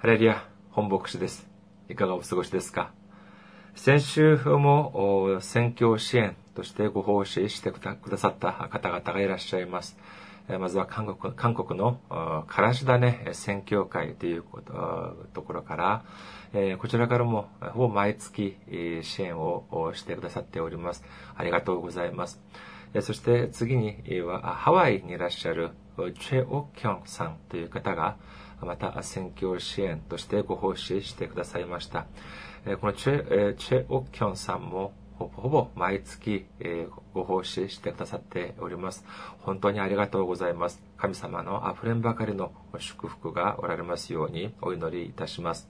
ハレリア本牧師です。いかがお過ごしですか？先週も選挙支援としてご奉仕してくださった方々がいらっしゃいます。まずは韓国韓国のからし種宣教会というところから、こちらからもほぼ毎月支援をしてくださっております。ありがとうございます。そして次にはハワイにいらっしゃるチェ・オキョンさんという方が、また選挙支援としてご奉仕してくださいました。このチェ・チェオキョンさんもほぼほぼ毎月ご奉仕してくださっております。本当にありがとうございます。神様の溢れんばかりの祝福がおられますようにお祈りいたします。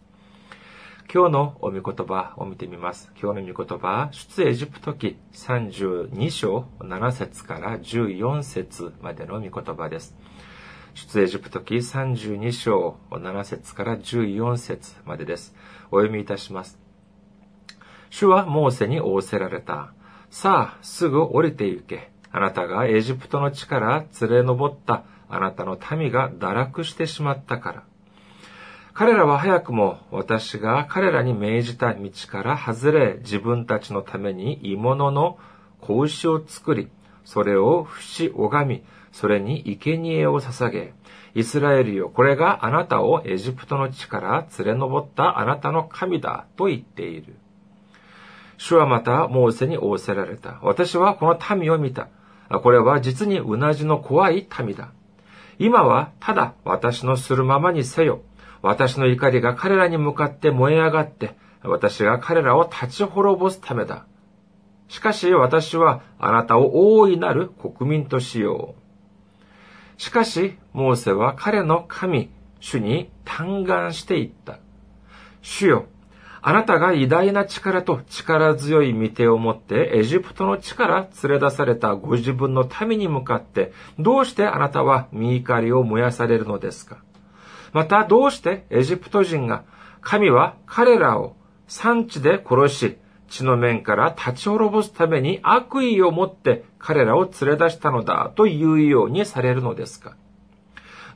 今日のお御言葉を見てみます。今日の御言葉は、出エジプト記32章7節から14節までの御言葉です。出エジプト記32章7節から14節までです。お読みいたします。主はモーセに仰せられた。さあ、すぐ降りて行け。あなたがエジプトの地から連れ上ったあなたの民が堕落してしまったから。彼らは早くも私が彼らに命じた道から外れ自分たちのために鋳物の子牛を作り、それを節拝み、それに生贄を捧げ、イスラエルよ、これがあなたをエジプトの地から連れ上ったあなたの神だと言っている。主はまたモーセに仰せられた。私はこの民を見た。これは実にうなじの怖い民だ。今はただ私のするままにせよ。私の怒りが彼らに向かって燃え上がって、私が彼らを立ち滅ぼすためだ。しかし私はあなたを大いなる国民としよう。しかし、モーセは彼の神、主に嘆願していった。主よ、あなたが偉大な力と力強い御手を持ってエジプトの地から連れ出されたご自分の民に向かって、どうしてあなたは身怒りを燃やされるのですか？またどうしてエジプト人が神は彼らを産地で殺し、地の面から立ち滅ぼすために悪意を持って彼らを連れ出したのだというようにされるのですか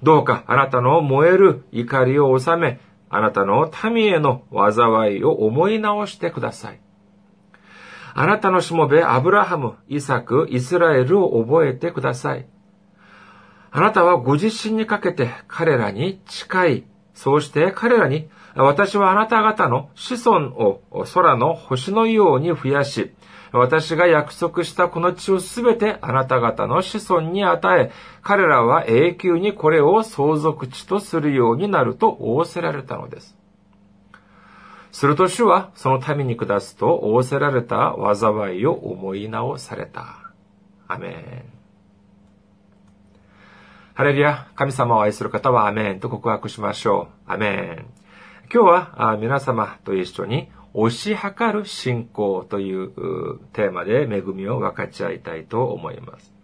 どうかあなたの燃える怒りを収め、あなたの民への災いを思い直してください。あなたのしもべアブラハム、イサク、イスラエルを覚えてください。あなたはご自身にかけて彼らに近い。そうして彼らに私はあなた方の子孫を空の星のように増やし、私が約束したこの地をすべてあなた方の子孫に与え、彼らは永久にこれを相続地とするようになると仰せられたのです。すると主はその民に下すと仰せられた災いを思い直された。アメン。ハレリア、神様を愛する方はアメンと告白しましょう。アメン。今日は皆様と一緒に推し量る信仰というテーマで恵みを分かち合いたいと思います。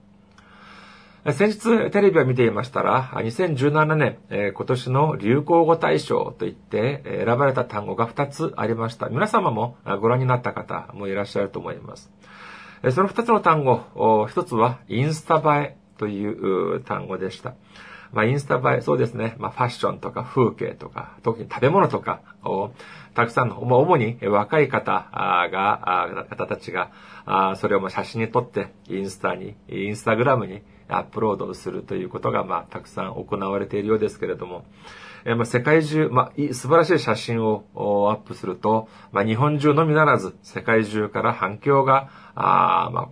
先日テレビを見ていましたら、2017年、今年の流行語大賞といって選ばれた単語が2つありました。皆様もご覧になった方もいらっしゃると思います。その2つの単語、1つはインスタ映えという単語でした。まあ、インスタ映え、そうですね。まあ、ファッションとか風景とか、特に食べ物とかを、たくさんの、まあ、主に若い方が、方たちが、それを写真に撮って、インスタに、インスタグラムにアップロードするということが、まあ、たくさん行われているようですけれども、えまあ、世界中、まあ、素晴らしい写真をアップすると、まあ、日本中のみならず、世界中から反響が、あまあ、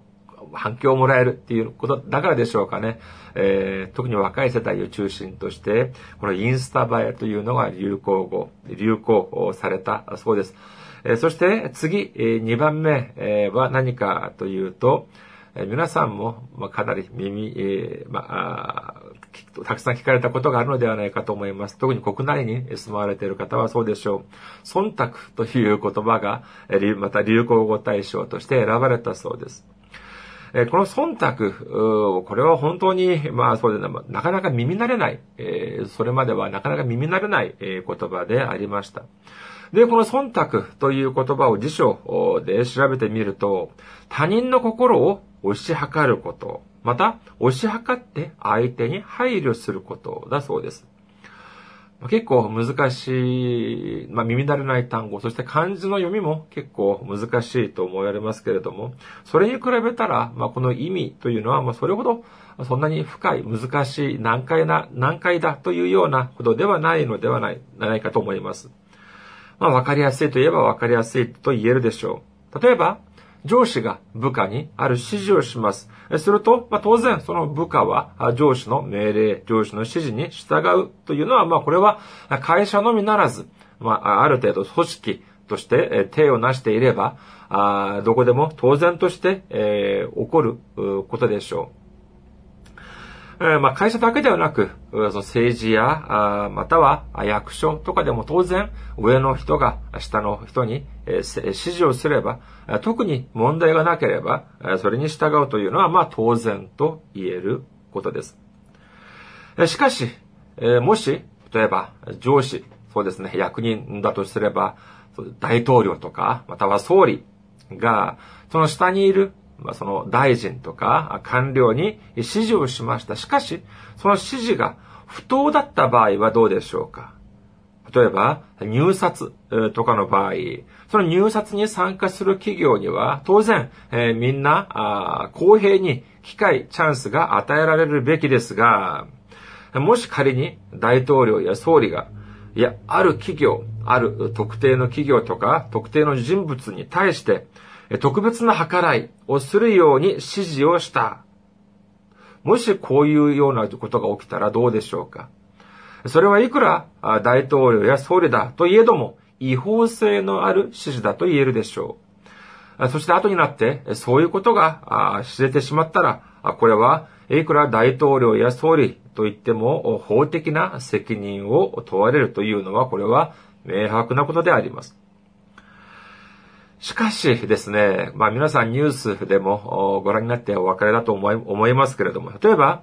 反響をもらえるっていうことだからでしょうかね。えー、特に若い世代を中心として、このインスタ映えというのが流行語、流行されたそうです。えー、そして次、えー、2番目、え、は何かというと、えー、皆さんも、まあ、かなり耳、えーまあ、たくさん聞かれたことがあるのではないかと思います。特に国内に住まわれている方はそうでしょう。忖度という言葉が、また流行語大賞として選ばれたそうです。えこの忖度、これは本当に、まあそうでな、なかなか耳慣れない、えそれまではなかなか耳慣れない、え言葉でありました。で、この忖度という言葉を辞書で調べてみると、他人の心を押し量ること、また、押し量って相手に配慮することだそうです。結構難しい、まあ、耳慣れない単語、そして漢字の読みも結構難しいと思われますけれども、それに比べたら、まあ、この意味というのは、まあ、それほどそんなに深い、難しい、難解な、難解だというようなことではないのではない、ないかと思います。まあ、わかりやすいといえばわかりやすいと言えるでしょう。例えば、上司が部下にある指示をします。すると、まあ、当然その部下は上司の命令、上司の指示に従うというのは、まあ、これは会社のみならず、まあ、ある程度組織として手を成していれば、あどこでも当然として、えー、起こることでしょう。まあ、会社だけではなく、その政治や、または役所とかでも当然、上の人が下の人に、指示をすれば、特に問題がなければ、それに従うというのは、まあ、当然と言えることです。しかし、もし、例えば、上司、そうですね、役人だとすれば、大統領とか、または総理が、その下にいるまあ、その大臣とか官僚に指示をしました。しかし、その指示が不当だった場合はどうでしょうか？例えば、入札とかの場合、その入札に参加する企業には、当然、えー、みんな公平に機会、チャンスが与えられるべきですが、もし仮に大統領や総理が、いや、ある企業、ある特定の企業とか、特定の人物に対して、特別な計らいをするように指示をした。もしこういうようなことが起きたらどうでしょうか？それはいくら大統領や総理だといえども違法性のある指示だと言えるでしょう。そして後になってそういうことが知れてしまったら、これはいくら大統領や総理と言っても法的な責任を問われるというのはこれは明白なことであります。しかしですね、まあ皆さんニュースでもご覧になってお別れだと思い思いますけれども、例えば、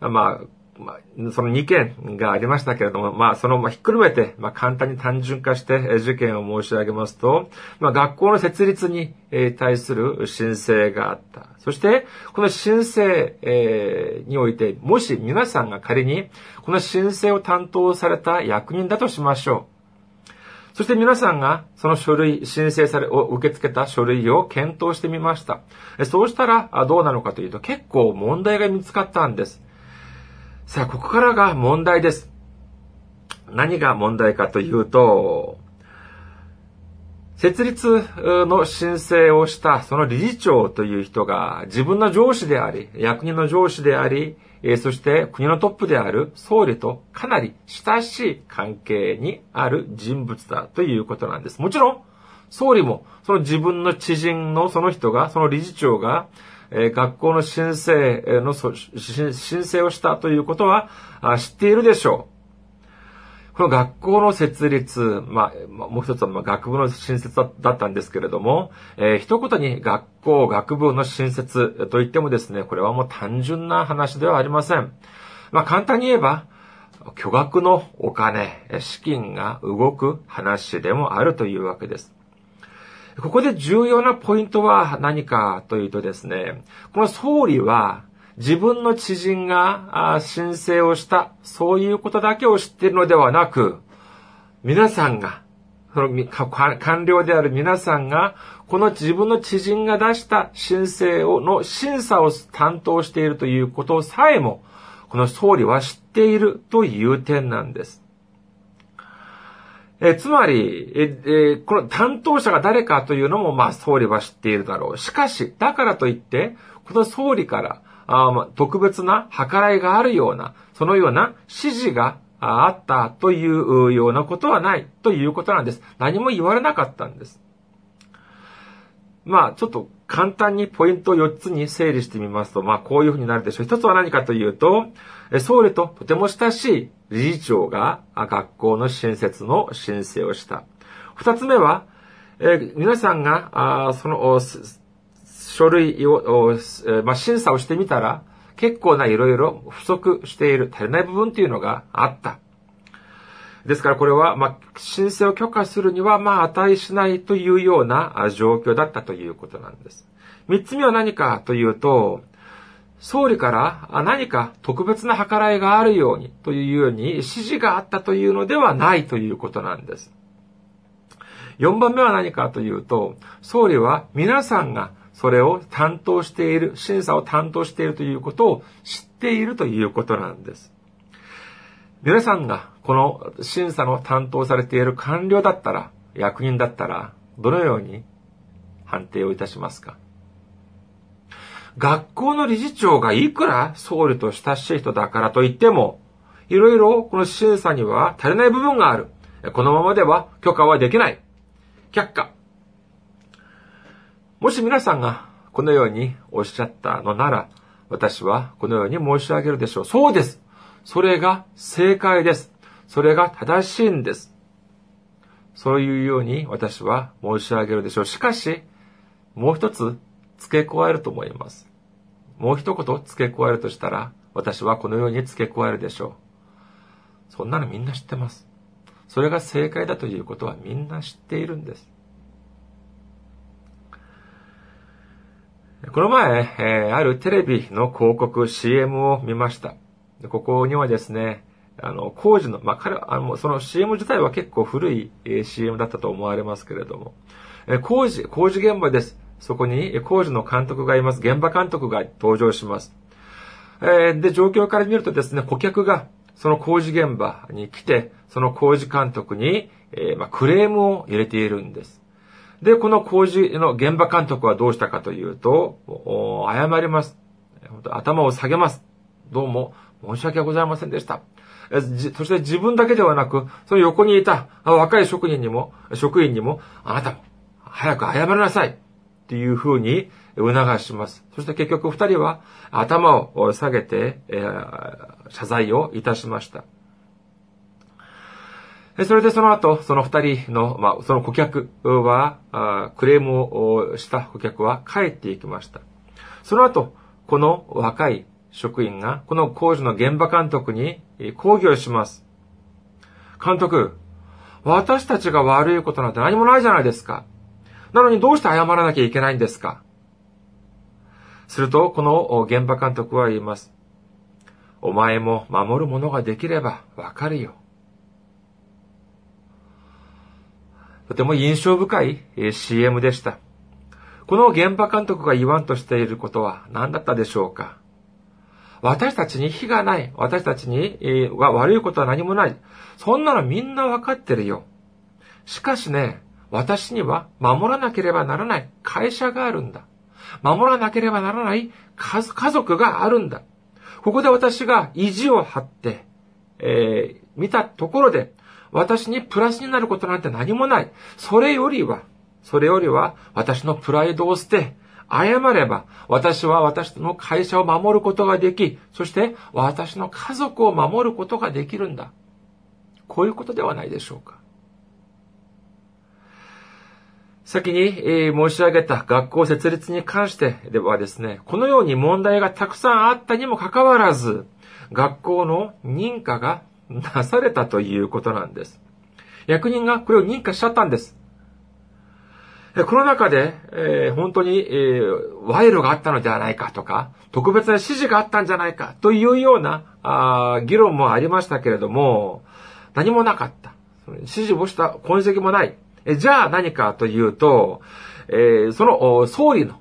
まあ、まあ、その2件がありましたけれども、まあ、その、まあ、ひっくるめて、まあ、簡単に単純化して事件を申し上げますと、まあ、学校の設立に対する申請があった。そして、この申請、えにおいて、もし皆さんが仮に、この申請を担当された役人だとしましょう。そして皆さんがその書類、申請され、を受け付けた書類を検討してみました。そうしたらどうなのかというと結構問題が見つかったんです。さあ、ここからが問題です。何が問題かというと、設立の申請をしたその理事長という人が自分の上司であり、役人の上司であり、えそして国のトップである総理とかなり親しい関係にある人物だということなんです。もちろん、総理もその自分の知人のその人が、その理事長が、え学校の申請の申請をしたということは知っているでしょう。この学校の設立、まあ、もう一つは学部の新設だったんですけれども、えー、一言に学校、学部の新設と言ってもですね、これはもう単純な話ではありません。まあ、簡単に言えば、巨額のお金、資金が動く話でもあるというわけです。ここで重要なポイントは何かというとですね、この総理は自分の知人が申請をした、そういうことだけを知っているのではなく、皆さんが、その官僚である皆さんが、この自分の知人が出した申請をの審査を担当しているということさえも、この総理は知っているという点なんです。えつまりえ、えこの担当者が誰かというのも、まあ、総理は知っているだろう。しかし、だからといって、この総理から、あ特別な計らいがあるような、そのような指示があったというようなことはないということなんです。何も言われなかったんです。まあ、ちょっと簡単にポイントを4つに整理してみますと、まあ、こういうふうになるでしょう。一つは何かというと、総理ととても親しい理事長が学校の新設の申請をした。二つ目は、え皆さんが、あその、書類を、まあ、審査をしてみたら、結構ないろいろ不足している、足りない部分っていうのがあった。ですからこれは、まあ、申請を許可するには、まあ、値しないというような状況だったということなんです。三つ目は何かというと、総理から何か特別な計らいがあるようにというように指示があったというのではないということなんです。4番目は何かというと、総理は皆さんがそれを担当している、審査を担当しているということを知っているということなんです。皆さんがこの審査の担当されている官僚だったら、役人だったら、どのように判定をいたしますか？学校の理事長がいくら総理と親しい人だからといっても、いろいろこの審査には足りない部分がある。このままでは許可はできない。却下。もし皆さんがこのようにおっしゃったのなら、私はこのように申し上げるでしょう。そうです。それが正解です。それが正しいんです。そういうように私は申し上げるでしょう。しかし、もう一つ付け加えると思います。もう一言付け加えるとしたら、私はこのように付け加えるでしょう。そんなのみんな知ってます。それが正解だということはみんな知っているんです。この前、えー、あるテレビの広告 CM を見ました。ここにはですね、あの、工事の、まあ、彼は、あの、その CM 自体は結構古いえー CM だったと思われますけれども、え工事、工事現場です。そこに工事の監督がいます。現場監督が登場します。えー、で、状況から見るとですね、顧客がその工事現場に来て、その工事監督に、えー、まあ、クレームを入れているんです。で、この工事の現場監督はどうしたかというと、謝ります。頭を下げます。どうも申し訳ございませんでした。そして自分だけではなく、その横にいた若い職人にも、職員にも、あなたも早く謝りなさい。っていうふうに促します。そして結局二人は頭を下げて、謝罪をいたしました。それでその後、その二人の、まあ、その顧客は、クレームをした顧客は帰っていきました。その後、この若い職員が、この工事の現場監督に抗議をします。監督、私たちが悪いことなんて何もないじゃないですか。なのにどうして謝らなきゃいけないんですかすると、この現場監督は言います。お前も守るものができればわかるよ。とても印象深い CM でした。この現場監督が言わんとしていることは何だったでしょうか？私たちに非がない。私たちに、え悪いことは何もない。そんなのみんなわかってるよ。しかしね、私には守らなければならない会社があるんだ。守らなければならない家族があるんだ。ここで私が意地を張って、えー、見たところで、私にプラスになることなんて何もない。それよりは、それよりは、私のプライドを捨て、謝れば、私は私の会社を守ることができ、そして私の家族を守ることができるんだ。こういうことではないでしょうか。先に、え、申し上げた学校設立に関してではですね、このように問題がたくさんあったにもかかわらず、学校の認可がなされたということなんです。役人がこれを認可しちゃったんです。この中で、えー、本当に、えー、賄賂があったのではないかとか、特別な指示があったんじゃないかというようなあ議論もありましたけれども、何もなかった。指示をした痕跡もない。えじゃあ何かというと、えー、その総理の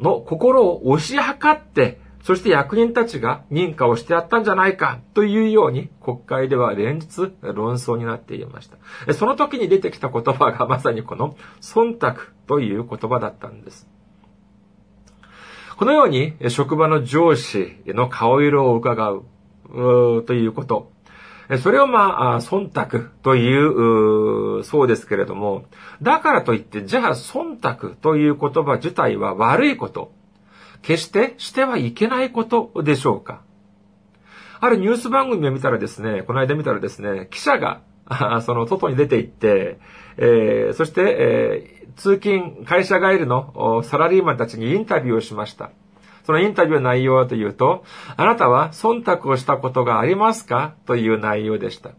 の心を押し量って、そして役人たちが認可をしてやったんじゃないかというように国会では連日論争になっていました。その時に出てきた言葉がまさにこの忖度という言葉だったんです。このように職場の上司の顔色を伺うということ。それをまあ、忖度という、そうですけれども、だからといって、じゃあ忖度という言葉自体は悪いこと、決してしてはいけないことでしょうかあるニュース番組を見たらですね、この間見たらですね、記者が、その外に出て行って、えー、そして、えー、通勤、会社帰りのサラリーマンたちにインタビューをしました。そのインタビューの内容はというと、あなたは忖度をしたことがありますか？という内容でした。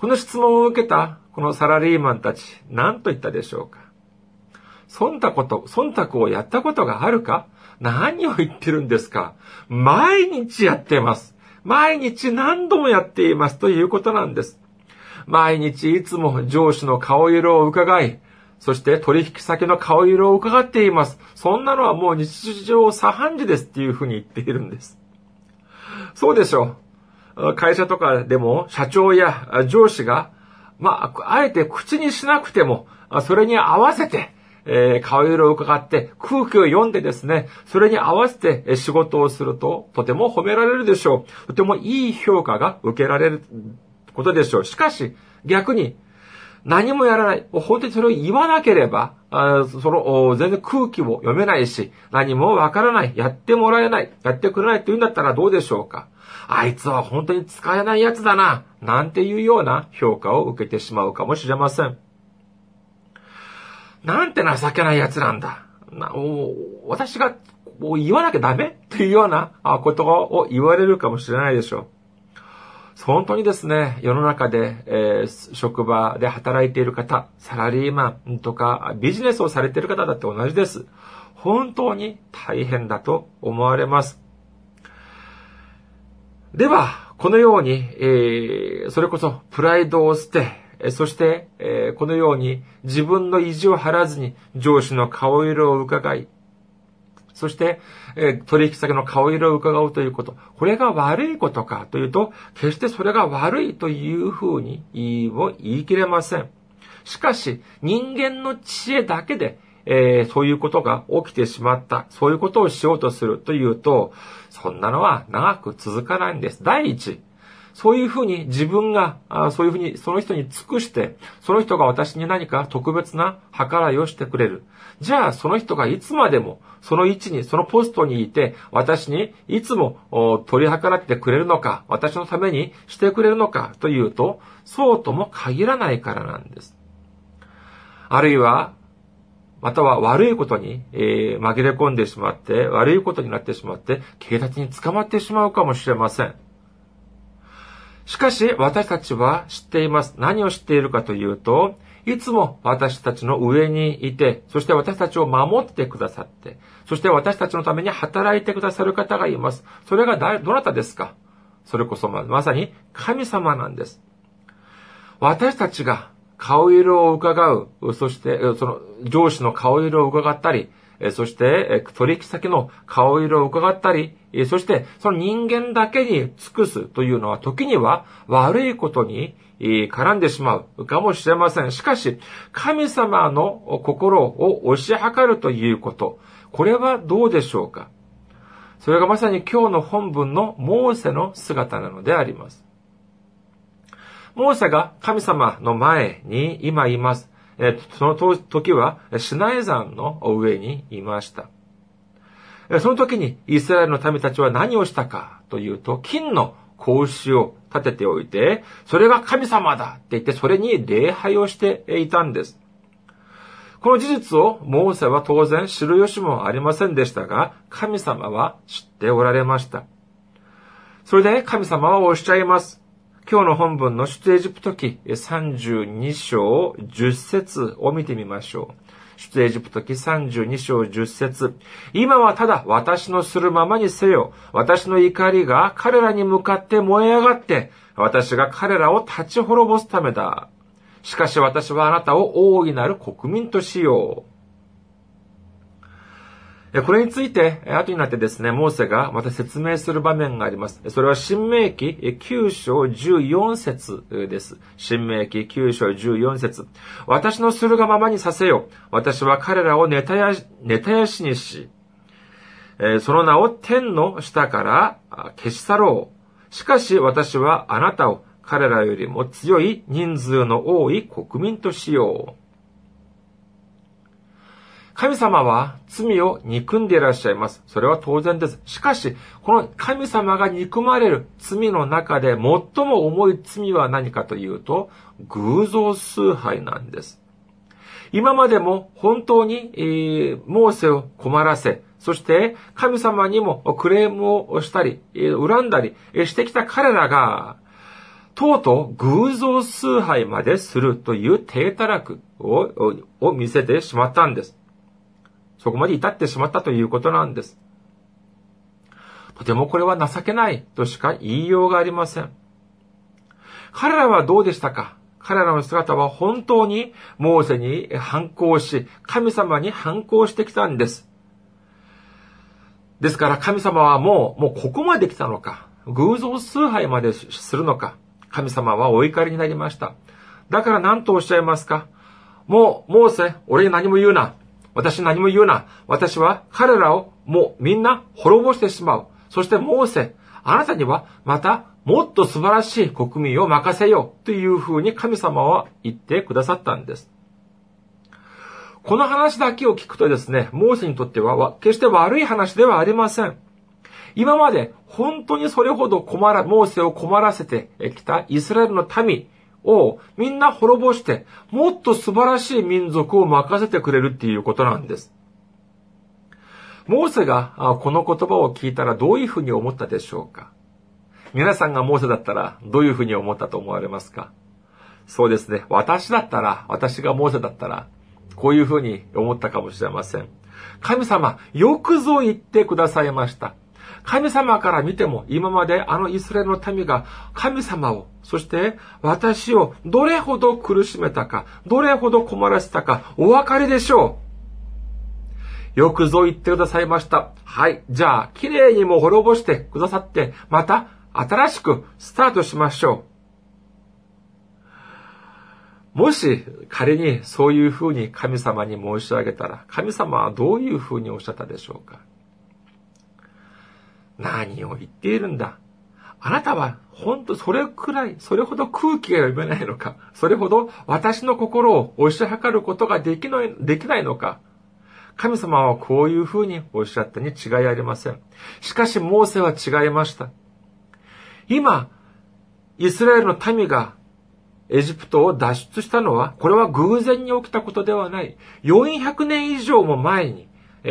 この質問を受けたこのサラリーマンたち、何と言ったでしょうか？忖度こと、忖度をやったことがあるか？何を言ってるんですか？毎日やってます。毎日何度もやっていますということなんです。毎日いつも上司の顔色を伺い、そして取引先の顔色を伺っています。そんなのはもう日常茶飯事ですっていうふうに言っているんです。そうでしょう。会社とかでも社長や上司が、まあ、あえて口にしなくても、それに合わせて、えー、顔色を伺って空気を読んでですね、それに合わせて仕事をするととても褒められるでしょう。とてもいい評価が受けられることでしょう。しかし、逆に、何もやらない。本当にそれを言わなければ、あその、全然空気も読めないし、何もわからない。やってもらえない。やってくれないって言うんだったらどうでしょうか。あいつは本当に使えないやつだな。なんていうような評価を受けてしまうかもしれません。なんて情けない奴なんだ。な私が言わなきゃダメ？っていうようなことを言われるかもしれないでしょう。本当にですね、世の中で、えー、職場で働いている方、サラリーマンとかビジネスをされている方だって同じです。本当に大変だと思われます。では、このように、えー、それこそプライドを捨て、そして、えこのように自分の意地を張らずに上司の顔色を伺い、そして、え取引先の顔色を伺うということ。これが悪いことかというと、決してそれが悪いというふうに言いを言い切れません。しかし、人間の知恵だけで、えー、そういうことが起きてしまった。そういうことをしようとするというと、そんなのは長く続かないんです。第一、そういうふうに自分が、そういうふうにその人に尽くして、その人が私に何か特別な計らいをしてくれる。じゃあその人がいつまでもその位置に、そのポストにいて、私にいつも取り計らってくれるのか、私のためにしてくれるのかというと、そうとも限らないからなんです。あるいは、または悪いことに、えー、紛れ込んでしまって、悪いことになってしまって、警察に捕まってしまうかもしれません。しかし、私たちは知っています。何を知っているかというと、いつも私たちの上にいて、そして私たちを守ってくださって、そして私たちのために働いてくださる方がいます。それがどなたですか？それこそまさに神様なんです。私たちが顔色を伺う、そしてその上司の顔色を伺ったり、そして、取引先の顔色を伺ったり、そして、その人間だけに尽くすというのは、時には悪いことに絡んでしまうかもしれません。しかし、神様の心を押し量るということ、これはどうでしょうか？それがまさに今日の本文のモーセの姿なのであります。モーセが神様の前に今います。えその時はシナイ山の上にいました。その時にイスラエルの民たちは何をしたかというと、金の格子を立てておいて、それが神様だって言って、それに礼拝をしていたんです。この事実をモーセは当然知る由もありませんでしたが、神様は知っておられました。それで神様はおっしゃいます。今日の本文の出エジプト記32章10節を見てみましょう。出エジプト記32章10節今はただ私のするままにせよ。私の怒りが彼らに向かって燃え上がって、私が彼らを立ち滅ぼすためだ。しかし私はあなたを大いなる国民としよう。これについて、後になってですね、モーセがまた説明する場面があります。それは、新明記9章14節です。新明記9章14節私のするがままにさせよ。私は彼らをネタや、ネタやしにし、その名を天の下から消し去ろう。しかし私はあなたを彼らよりも強い人数の多い国民としよう。神様は罪を憎んでいらっしゃいます。それは当然です。しかし、この神様が憎まれる罪の中で最も重い罪は何かというと、偶像崇拝なんです。今までも本当に、えー、モーセを困らせ、そして神様にもクレームをしたり、恨んだりしてきた彼らが、とうとう偶像崇拝までするという低たらくを見せてしまったんです。そこまで至ってしまったということなんです。とてもこれは情けないとしか言いようがありません。彼らはどうでしたか？彼らの姿は本当にモーセに反抗し、神様に反抗してきたんです。ですから神様はもう、もうここまで来たのか、偶像崇拝までするのか、神様はお怒りになりました。だから何とおっしゃいますか？もう、モーセ、俺に何も言うな。私何も言うな。私は彼らをもうみんな滅ぼしてしまう。そしてモーセ、あなたにはまたもっと素晴らしい国民を任せようというふうに神様は言ってくださったんです。この話だけを聞くとですね、モーセにとっては決して悪い話ではありません。今まで本当にそれほど困ら、モーセを困らせてきたイスラエルの民をみんな滅ぼして、もっと素晴らしい民族を任せてくれるっていうことなんです。モーセがこの言葉を聞いたらどういうふうに思ったでしょうか？皆さんがモーセだったらどういうふうに思ったと思われますか？そうですね。私だったら、私がモーセだったら、こういうふうに思ったかもしれません。神様、よくぞ言ってくださいました。神様から見ても、今まであのイスラエルの民が神様を、そして私をどれほど苦しめたか、どれほど困らせたか、お分かりでしょう。よくぞ言ってくださいました。はい。じゃあ、綺麗にも滅ぼしてくださって、また新しくスタートしましょう。もし仮にそういうふうに神様に申し上げたら、神様はどういうふうにおっしゃったでしょうか何を言っているんだあなたは本当それくらい、それほど空気が読めないのかそれほど私の心を押し量ることができない、できないのか神様はこういうふうにおっしゃったに違いありません。しかし、モーセは違いました。今、イスラエルの民がエジプトを脱出したのは、これは偶然に起きたことではない。400年以上も前に、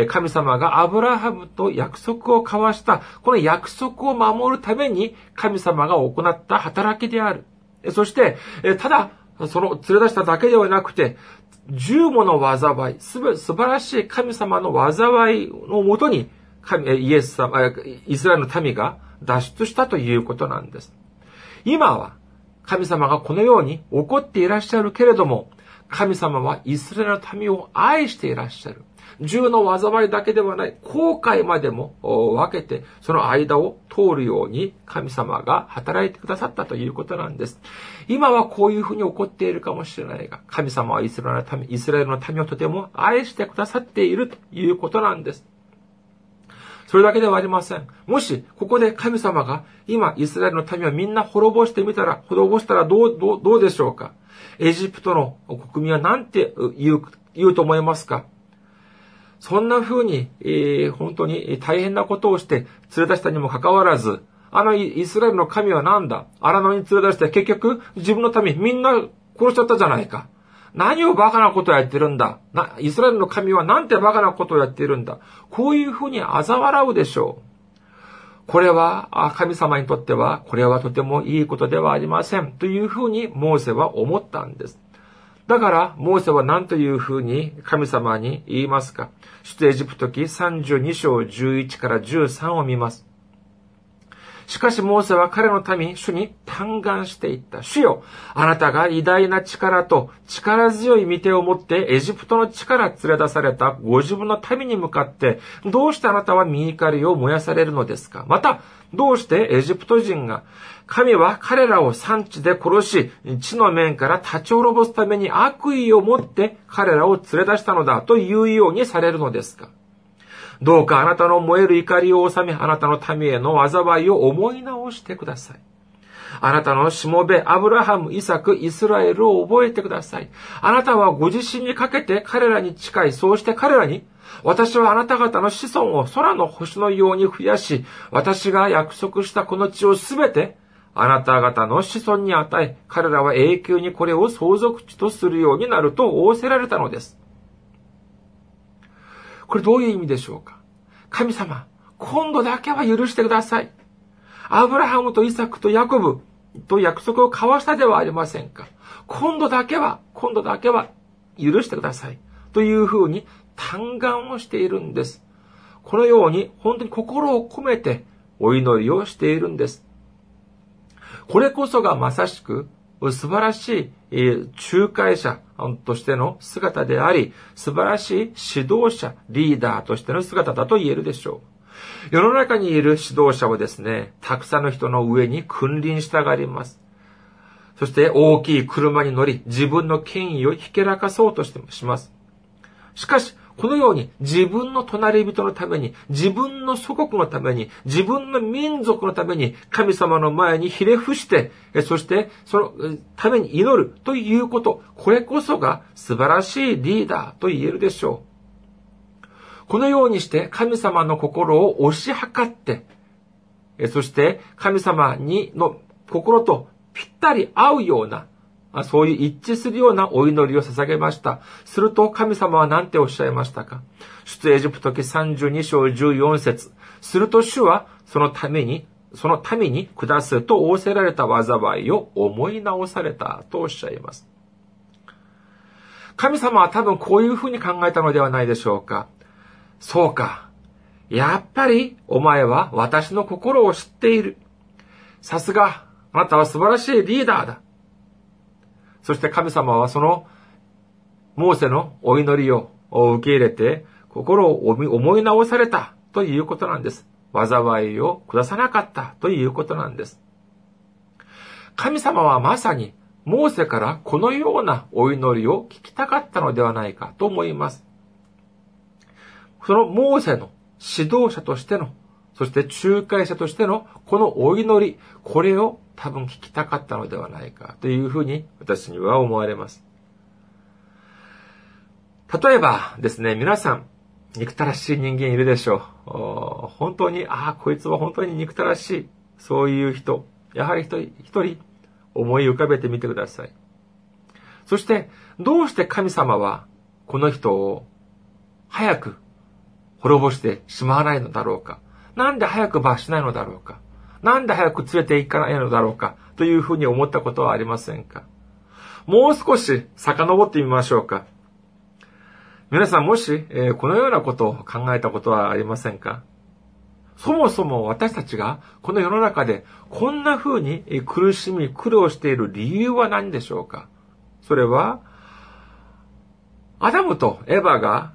神様がアブラハムと約束を交わした、この約束を守るために神様が行った働きである。そして、ただ、その連れ出しただけではなくて、十もの災い、すべ素晴らしい神様の災いのもとに、イエス様、イスラエルの民が脱出したということなんです。今は神様がこのように怒っていらっしゃるけれども、神様はイスラエルの民を愛していらっしゃる。銃の災いだけではない、後悔までも分けて、その間を通るように神様が働いてくださったということなんです。今はこういうふうに起こっているかもしれないが、神様はイスラエルの民、イスラエルの民をとても愛してくださっているということなんです。それだけではありません。もし、ここで神様が、今、イスラエルの民をみんな滅ぼしてみたら、滅ぼしたらどう、どう、どうでしょうかエジプトの国民は何て言う、言うと思いますかそんな風に、えー、本当に大変なことをして連れ出したにもかかわらず、あのイスラエルの神は何だ？荒野に連れ出して結局自分の民みんな殺しちゃったじゃないか。何をバカなことをやってるんだ？な、イスラエルの神はなんてバカなことをやっているんだ？こういうふうに嘲笑うでしょう。これは、神様にとっては、これはとてもいいことではありません。というふうに、モーセは思ったんです。だから、モーセは何というふうに神様に言いますか？出エジプト記32章11から13を見ます。しかしモーセは彼の民、主に嘆願していった。主よ、あなたが偉大な力と力強い見てを持ってエジプトの地から連れ出されたご自分の民に向かって、どうしてあなたは身怒りを燃やされるのですか？また、どうしてエジプト人が、神は彼らを産地で殺し、地の面から立ち滅ぼすために悪意を持って彼らを連れ出したのだというようにされるのですかどうかあなたの燃える怒りを収め、あなたの民への災いを思い直してください。あなたのしもべ、アブラハム、イサク、イスラエルを覚えてください。あなたはご自身にかけて彼らに近い、そうして彼らに、私はあなた方の子孫を空の星のように増やし、私が約束したこの地をすべて、あなた方の子孫に与え、彼らは永久にこれを相続地とするようになると仰せられたのです。これどういう意味でしょうか？神様、今度だけは許してください。アブラハムとイサクとヤコブと約束を交わしたではありませんか？今度だけは、今度だけは許してください。というふうに嘆願をしているんです。このように本当に心を込めてお祈りをしているんです。これこそがまさしく素晴らしい仲介者としての姿であり、素晴らしい指導者、リーダーとしての姿だと言えるでしょう。世の中にいる指導者はですね、たくさんの人の上に君臨したがります。そして大きい車に乗り、自分の権威をひけらかそうとしてします。しかし、このように自分の隣人のために、自分の祖国のために、自分の民族のために、神様の前にひれ伏して、そしてそのために祈るということ、これこそが素晴らしいリーダーと言えるでしょう。このようにして神様の心を押し量って、そして神様にの心とぴったり合うようなそういう一致するようなお祈りを捧げました。すると神様は何ておっしゃいましたか？出エジプト記32章14節すると主はそのために、そのために下すと仰せられた災いを思い直されたとおっしゃいます。神様は多分こういうふうに考えたのではないでしょうか。そうか。やっぱりお前は私の心を知っている。さすが、あなたは素晴らしいリーダーだ。そして神様はそのモーセのお祈りを受け入れて、心を思い直されたということなんです。災いを下さなかったということなんです。神様はまさに、モーセからこのようなお祈りを聞きたかったのではないかと思います。そのモーセの指導者としての、そして仲介者としてのこのお祈り、これを多分聞きたかったのではないかというふうに私には思われます。例えばですね、皆さん、憎たらしい人間いるでしょう。本当に、ああ、こいつは本当に憎たらしい。そういう人、やはり一人、一人思い浮かべてみてください。そして、どうして神様はこの人を早く滅ぼしてしまわないのだろうか。なんで早く罰しないのだろうか。なんで早く連れて行かないのだろうかというふうに思ったことはありませんか？もう少し遡ってみましょうか。皆さんもし、えー、このようなことを考えたことはありませんか？そもそも私たちがこの世の中でこんな風に苦しみ、苦労している理由は何でしょうか？それは、アダムとエヴァが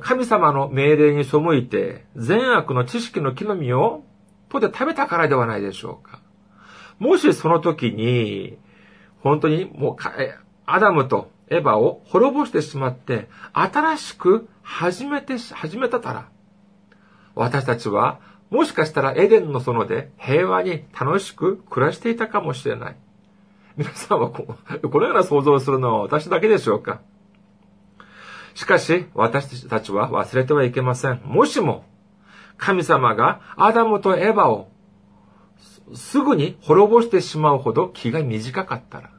神様の命令に背いて善悪の知識の木の実をとで食べたからではないでしょうか。もしその時に、本当にもう、アダムとエヴァを滅ぼしてしまって、新しく始めて、始めたたら、私たちは、もしかしたらエデンの園で平和に楽しく暮らしていたかもしれない。皆さんはこ のような想像をするのは私だけでしょうかしかし、私たちは忘れてはいけません。もしも、神様がアダムとエヴァをすぐに滅ぼしてしまうほど気が短かったら、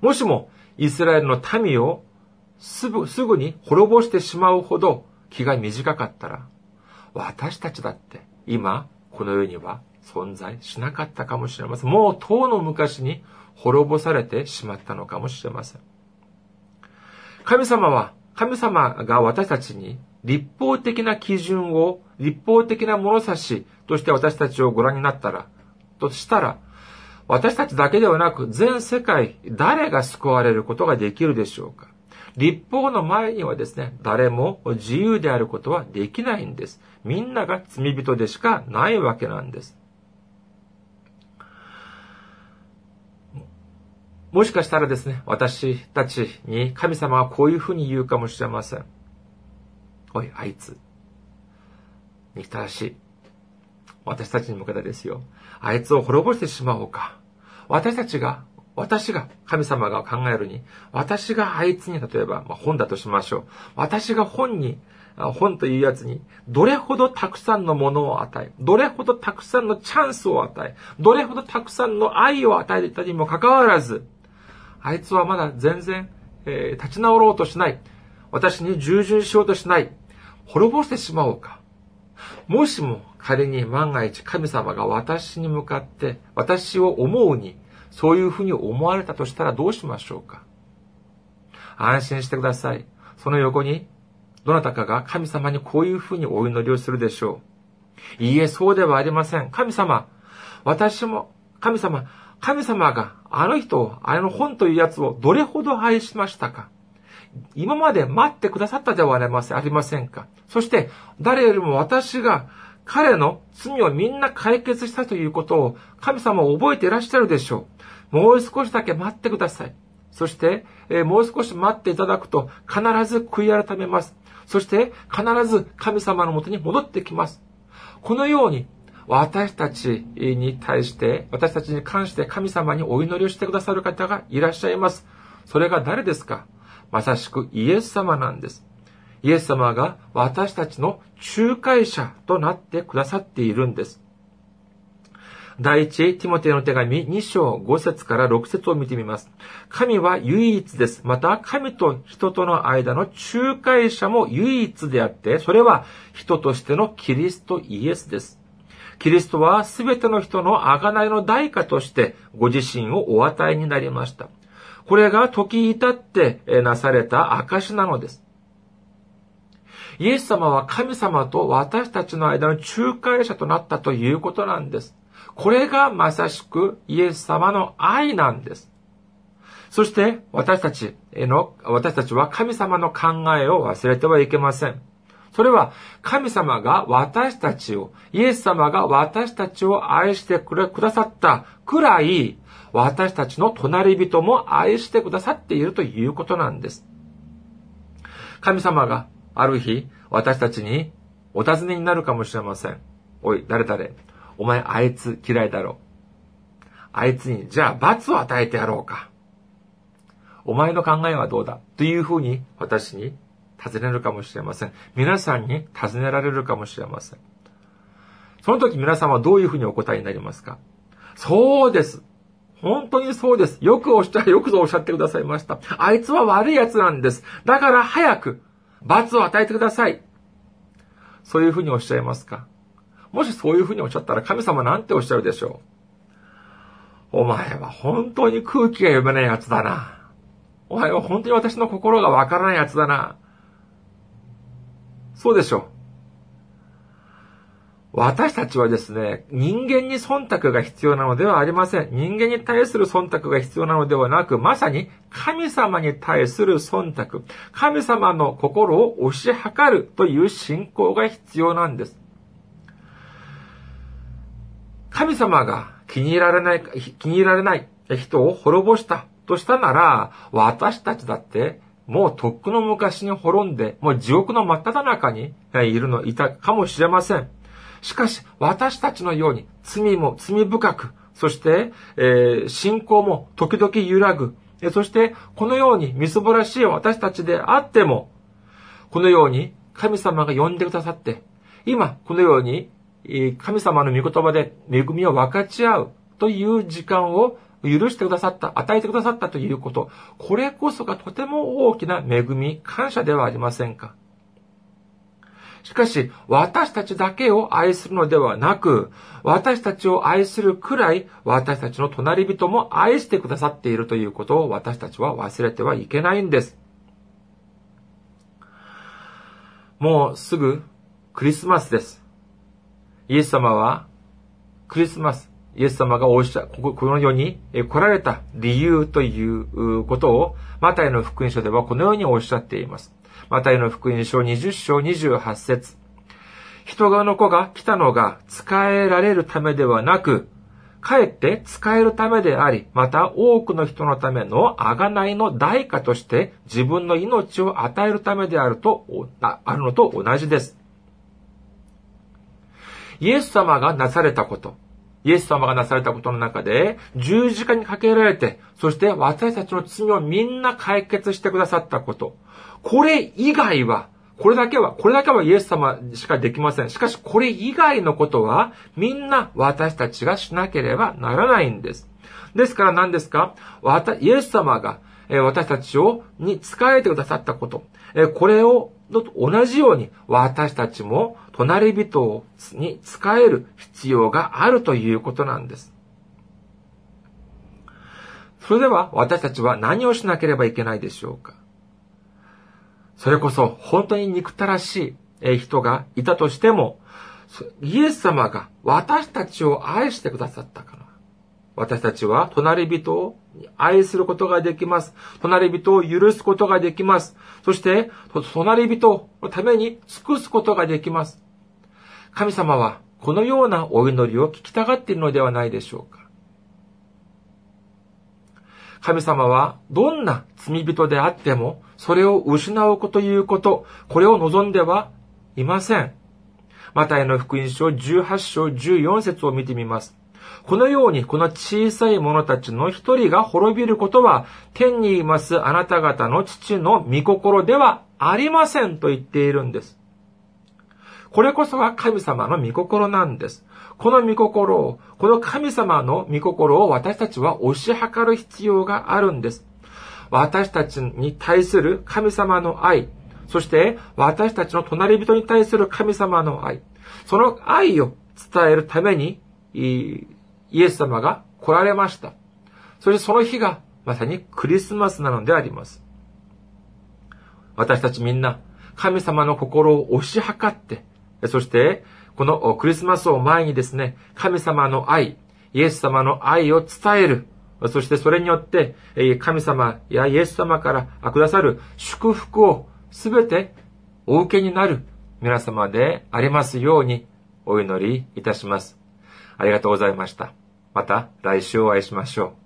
もしもイスラエルの民をすぐすぐに滅ぼしてしまうほど気が短かったら、私たちだって今この世には存在しなかったかもしれません。もう遠の昔に滅ぼされてしまったのかもしれません。神様は、神様が私たちに立法的な基準を、立法的な物差しとして私たちをご覧になったら、としたら、私たちだけではなく、全世界、誰が救われることができるでしょうか立法の前にはですね、誰も自由であることはできないんです。みんなが罪人でしかないわけなんです。もしかしたらですね、私たちに神様はこういうふうに言うかもしれません。おい、あいつ。憎たらしい。私たちに向けてですよ。あいつを滅ぼしてしまおうか。私たちが、私が、神様が考えるに、私があいつに、例えば、まあ、本だとしましょう。私が本に、本というやつに、どれほどたくさんのものを与え、どれほどたくさんのチャンスを与え、どれほどたくさんの愛を与えていたにもかかわらず、あいつはまだ全然、えー、立ち直ろうとしない。私に従順しようとしない。滅ぼしてしまおうか。もしも仮に万が一神様が私に向かって私を思うにそういうふうに思われたとしたらどうしましょうか安心してください。その横にどなたかが神様にこういうふうにお祈りをするでしょう。いいえ、そうではありません。神様、私も、神様、神様があの人を、あの本というやつをどれほど愛しましたか今まで待ってくださったではありませんありませんか？そして、誰よりも私が彼の罪をみんな解決したということを神様は覚えていらっしゃるでしょう。もう少しだけ待ってください。そして、え、もう少し待っていただくと必ず悔い改めます。そして必ず神様のもとに戻ってきます。このように私たちに対して、私たちに関して神様にお祈りをしてくださる方がいらっしゃいます。それが誰ですか？まさしくイエス様なんです。イエス様が私たちの仲介者となってくださっているんです。第一、ティモテの手紙2章5節から6節を見てみます。神は唯一です。また、神と人との間の仲介者も唯一であって、それは人としてのキリストイエスです。キリストはすべての人の贖いの代価としてご自身をお与えになりました。これが時至ってなされた証なのです。イエス様は神様と私たちの間の仲介者となったということなんです。これがまさしくイエス様の愛なんです。そして私たちへの、私たちは神様の考えを忘れてはいけません。それは神様が私たちを、イエス様が私たちを愛してくださったくらい、私たちの隣人も愛してくださっているということなんです。神様がある日、私たちにお尋ねになるかもしれません。おい、誰々、お前あいつ嫌いだろう。あいつに、じゃあ罰を与えてやろうか。お前の考えはどうだ？というふうに私に尋ねるかもしれません。皆さんに尋ねられるかもしれません。その時皆さんはどういうふうにお答えになりますか？そうです。本当にそうです。よくおっしゃ、よくぞおっしゃってくださいました。あいつは悪い奴なんです。だから早く罰を与えてください。そういうふうにおっしゃいますかもしそういうふうにおっしゃったら神様なんておっしゃるでしょうお前は本当に空気が読めない奴だな。お前は本当に私の心がわからない奴だな。そうでしょう。私たちはですね、人間に忖度が必要なのではありません。人間に対する忖度が必要なのではなく、まさに神様に対する忖度、神様の心を押し量るという信仰が必要なんです。神様が気に入られない、気に入られない人を滅ぼしたとしたなら、私たちだってもうとっくの昔に滅んで、もう地獄の真っ只中にいるの、いたかもしれません。しかし、私たちのように罪も罪深く、そして、えー、信仰も時々揺らぐ、そして、このようにみすぼらしい私たちであっても、このように神様が呼んでくださって、今、このように、神様の御言葉で恵みを分かち合うという時間を許してくださった、与えてくださったということ、これこそがとても大きな恵み、感謝ではありませんか。しかし、私たちだけを愛するのではなく、私たちを愛するくらい、私たちの隣人も愛してくださっているということを私たちは忘れてはいけないんです。もうすぐクリスマスです。イエス様はクリスマス、イエス様がおっしゃ、この世に来られた理由ということを、マタイの福音書ではこのようにおっしゃっています。マタイの福音書20章28節人側の子が来たのが使えられるためではなく、かえって使えるためであり、また多くの人のための贖いの代価として自分の命を与えるためであると、あるのと同じです。イエス様がなされたこと、イエス様がなされたことの中で、十字架にかけられて、そして私たちの罪をみんな解決してくださったこと。これ以外は、これだけは、これだけはイエス様しかできません。しかし、これ以外のことは、みんな私たちがしなければならないんです。ですから何ですか？イエス様が、私たちを、に仕えてくださったこと。これを、と同じように私たちも隣人に仕える必要があるということなんです。それでは私たちは何をしなければいけないでしょうか？それこそ本当に憎たらしい人がいたとしても、イエス様が私たちを愛してくださったから。私たちは隣人を愛することができます。隣人を許すことができます。そして、隣人のために尽くすことができます。神様はこのようなお祈りを聞きたがっているのではないでしょうか。神様はどんな罪人であっても、それを失うこということ、これを望んではいません。マタイの福音書18章14節を見てみます。このようにこの小さい者たちの一人が滅びることは、天にいますあなた方の父の御心ではありませんと言っているんです。これこそが神様の御心なんです。この御心を、この神様の御心を私たちは推し量る必要があるんです。私たちに対する神様の愛、そして私たちの隣人に対する神様の愛、その愛を伝えるために、イエス様が来られました。そしてその日がまさにクリスマスなのであります。私たちみんな、神様の心を押し量って、そして、このクリスマスを前にですね、神様の愛、イエス様の愛を伝える。そしてそれによって、神様やイエス様からくださる祝福をすべてお受けになる皆様でありますようにお祈りいたします。ありがとうございました。また来週お会いしましょう。